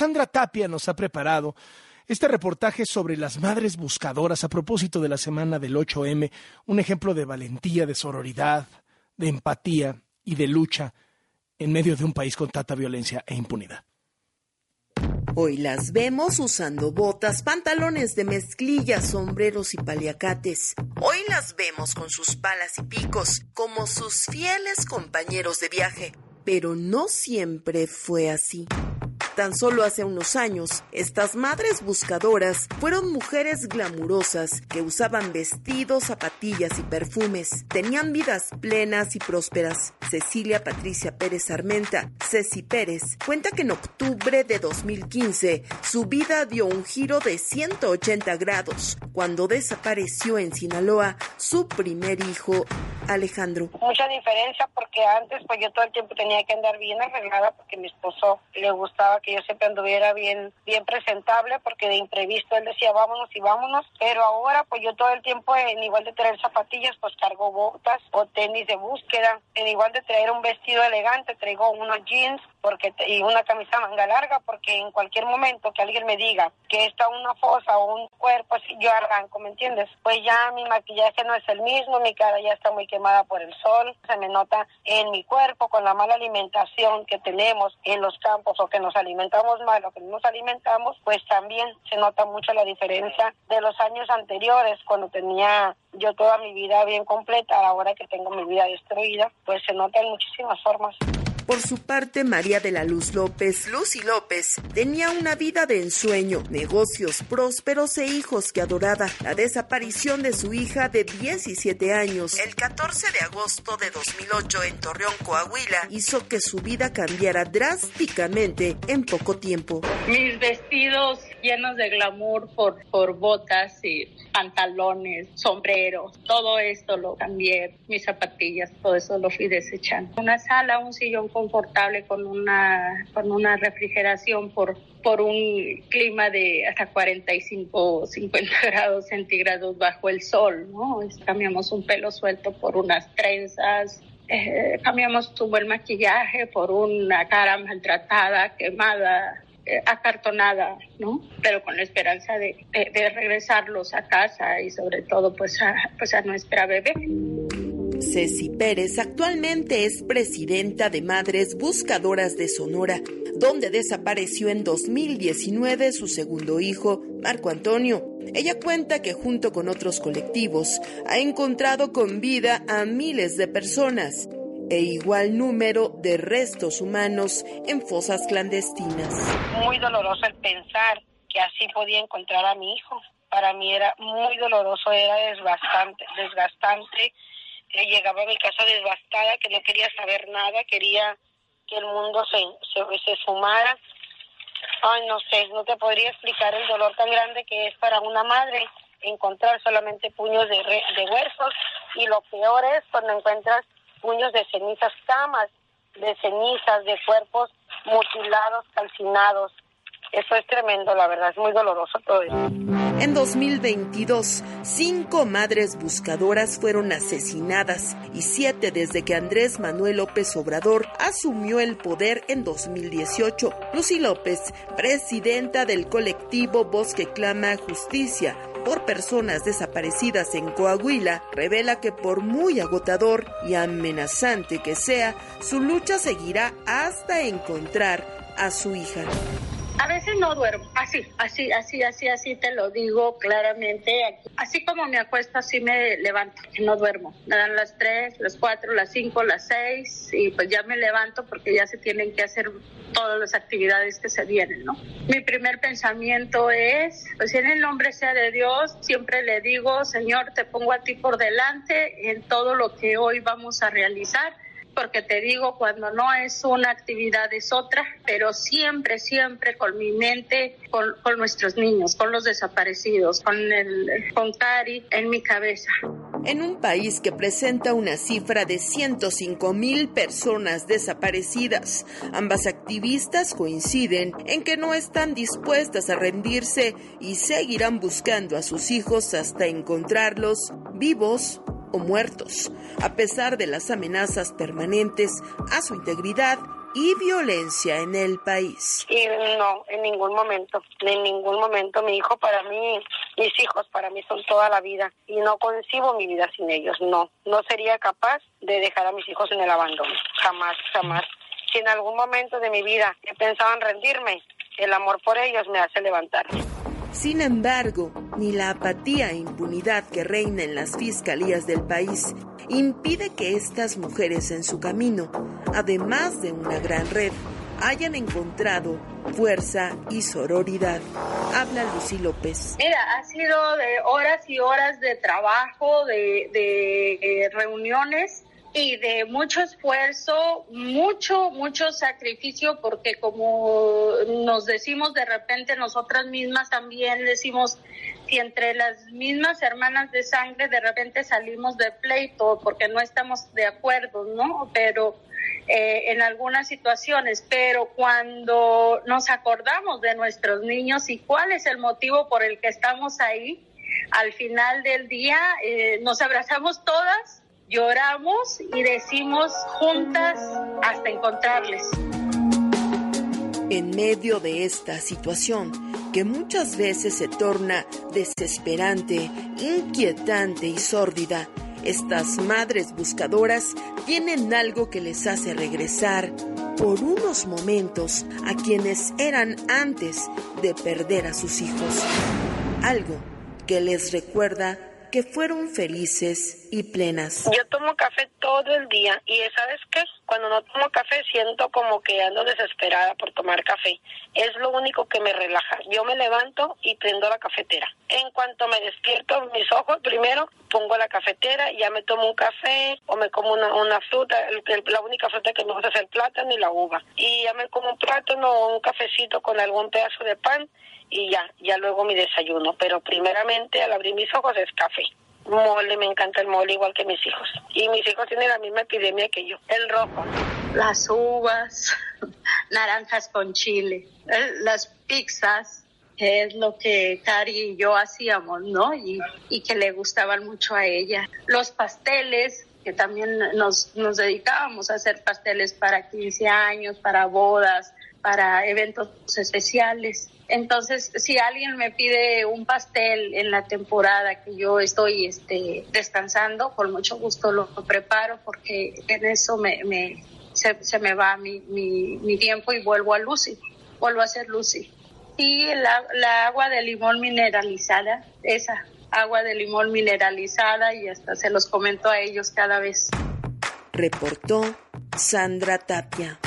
Sandra Tapia nos ha preparado este reportaje sobre las madres buscadoras a propósito de la semana del 8M, un ejemplo de valentía, de sororidad, de empatía y de lucha en medio de un país con tanta violencia e impunidad. Hoy las vemos usando botas, pantalones de mezclilla, sombreros y paliacates. Hoy las vemos con sus palas y picos, como sus fieles compañeros de viaje. Pero no siempre fue así. Tan solo hace unos años, estas madres buscadoras fueron mujeres glamurosas que usaban vestidos, zapatillas y perfumes. Tenían vidas plenas y prósperas. Cecilia Patricia Pérez Armenta, Ceci Pérez, cuenta que en octubre de 2015 su vida dio un giro de 180 grados cuando desapareció en Sinaloa su primer hijo, Alejandro. Mucha diferencia porque antes pues yo todo el tiempo tenía que andar bien arreglada porque mi esposo le gustaba que yo siempre anduviera bien, bien presentable, porque de imprevisto él decía vámonos y vámonos, pero ahora pues yo todo el tiempo en igual de traer zapatillas pues cargo botas o tenis de búsqueda, en igual de traer un vestido elegante traigo unos jeans porque y una camisa manga larga porque en cualquier momento que alguien me diga que está una fosa o un cuerpo yo arranco, ¿me entiendes? Pues ya mi maquillaje no es el mismo, mi cara ya está muy quemada por el sol, se me nota en mi cuerpo con la mala alimentación que tenemos en los campos o que nos alimentamos mal o que no nos alimentamos, pues también se nota mucho la diferencia de los años anteriores cuando tenía yo toda mi vida bien completa, ahora que tengo mi vida destruida, pues se nota en muchísimas formas. Por su parte, María de la Luz López, Lucy López, tenía una vida de ensueño, negocios prósperos e hijos que adoraba. La desaparición de su hija de 17 años, el 14 de agosto de 2008 en Torreón, Coahuila, hizo que su vida cambiara drásticamente en poco tiempo. Mis vestidos llenos de glamour por, por botas y pantalones, sombreros, todo esto lo cambié, mis zapatillas, todo eso lo fui desechando. Una sala, un sillón confortable con una, con una refrigeración por, por un clima de hasta 45 o 50 grados centígrados bajo el sol, ¿no? Cambiamos un pelo suelto por unas trenzas, eh, cambiamos tu buen maquillaje por una cara maltratada, quemada, eh, acartonada, ¿no? Pero con la esperanza de, de, de, regresarlos a casa y sobre todo pues a, pues a nuestra bebé. Ceci Pérez actualmente es presidenta de Madres Buscadoras de Sonora, donde desapareció en 2019 su segundo hijo, Marco Antonio. Ella cuenta que junto con otros colectivos ha encontrado con vida a miles de personas e igual número de restos humanos en fosas clandestinas. Muy doloroso el pensar que así podía encontrar a mi hijo. Para mí era muy doloroso, era desgastante, desgastante llegaba a mi casa devastada, que no quería saber nada, quería que el mundo se, se, se sumara. Ay, no sé, no te podría explicar el dolor tan grande que es para una madre encontrar solamente puños de, re, de huesos y lo peor es cuando encuentras puños de cenizas, camas de cenizas, de cuerpos mutilados, calcinados. Eso es tremendo, la verdad, es muy doloroso todo eso. En 2022, cinco madres buscadoras fueron asesinadas y siete desde que Andrés Manuel López Obrador asumió el poder en 2018. Lucy López, presidenta del colectivo Bosque Clama Justicia, por personas desaparecidas en Coahuila revela que por muy agotador y amenazante que sea, su lucha seguirá hasta encontrar a su hija. A veces no duermo, así, así, así, así, así te lo digo claramente. Así como me acuesto, así me levanto, no duermo. Me dan las 3, las 4, las 5, las 6 y pues ya me levanto porque ya se tienen que hacer todas las actividades que se vienen, ¿no? Mi primer pensamiento es, pues en el nombre sea de Dios, siempre le digo, Señor, te pongo a ti por delante en todo lo que hoy vamos a realizar porque te digo, cuando no es una actividad es otra, pero siempre, siempre con mi mente, con, nuestros niños, con los desaparecidos, con, el, con Cari en mi cabeza. En un país que presenta una cifra de 105 mil personas desaparecidas, ambas activistas coinciden en que no están dispuestas a rendirse y seguirán buscando a sus hijos hasta encontrarlos vivos o muertos, a pesar de las amenazas permanentes a su integridad y violencia en el país. Y no, en ningún momento, en ningún momento mi hijo para mí, mis hijos para mí son toda la vida y no concibo mi vida sin ellos, no, no sería capaz de dejar a mis hijos en el abandono, jamás, jamás. Si en algún momento de mi vida en rendirme, el amor por ellos me hace levantarme. Sin embargo, ni la apatía e impunidad que reina en las fiscalías del país impide que estas mujeres en su camino, además de una gran red, hayan encontrado fuerza y sororidad. Habla Lucy López. Mira, ha sido de horas y horas de trabajo, de, de eh, reuniones y de mucho esfuerzo, mucho, mucho sacrificio, porque como nos decimos de repente nosotras mismas también decimos, si entre las mismas hermanas de sangre de repente salimos de pleito porque no estamos de acuerdo, ¿no? Pero eh, en algunas situaciones, pero cuando nos acordamos de nuestros niños y cuál es el motivo por el que estamos ahí, al final del día eh, nos abrazamos todas lloramos y decimos juntas hasta encontrarles. En medio de esta situación, que muchas veces se torna desesperante, inquietante y sórdida, estas madres buscadoras tienen algo que les hace regresar por unos momentos a quienes eran antes de perder a sus hijos. Algo que les recuerda que fueron felices y plenas. Yo tomo café todo el día y ¿sabes qué? Cuando no tomo café siento como que ando desesperada por tomar café. Es lo único que me relaja. Yo me levanto y prendo la cafetera. En cuanto me despierto mis ojos, primero pongo la cafetera ya me tomo un café o me como una, una fruta. la única fruta que me gusta es el plátano y la uva. Y ya me como un plátano o un cafecito con algún pedazo de pan y ya, ya luego mi desayuno. Pero primeramente al abrir mis ojos es café. Mole, me encanta el mole igual que mis hijos. Y mis hijos tienen la misma epidemia que yo, el rojo. Las uvas, naranjas con chile, eh, las pizzas, es lo que Cari y yo hacíamos, ¿no? Y, y que le gustaban mucho a ella. Los pasteles, que también nos, nos dedicábamos a hacer pasteles para 15 años, para bodas, para eventos especiales. Entonces, si alguien me pide un pastel en la temporada que yo estoy este, descansando, con mucho gusto lo preparo porque en eso me, me se, me va mi, mi, mi, tiempo y vuelvo a Lucy, vuelvo a ser Lucy. Y la, la agua de limón mineralizada, esa agua de limón mineralizada y hasta se los comento a ellos cada vez. Reportó Sandra Tapia.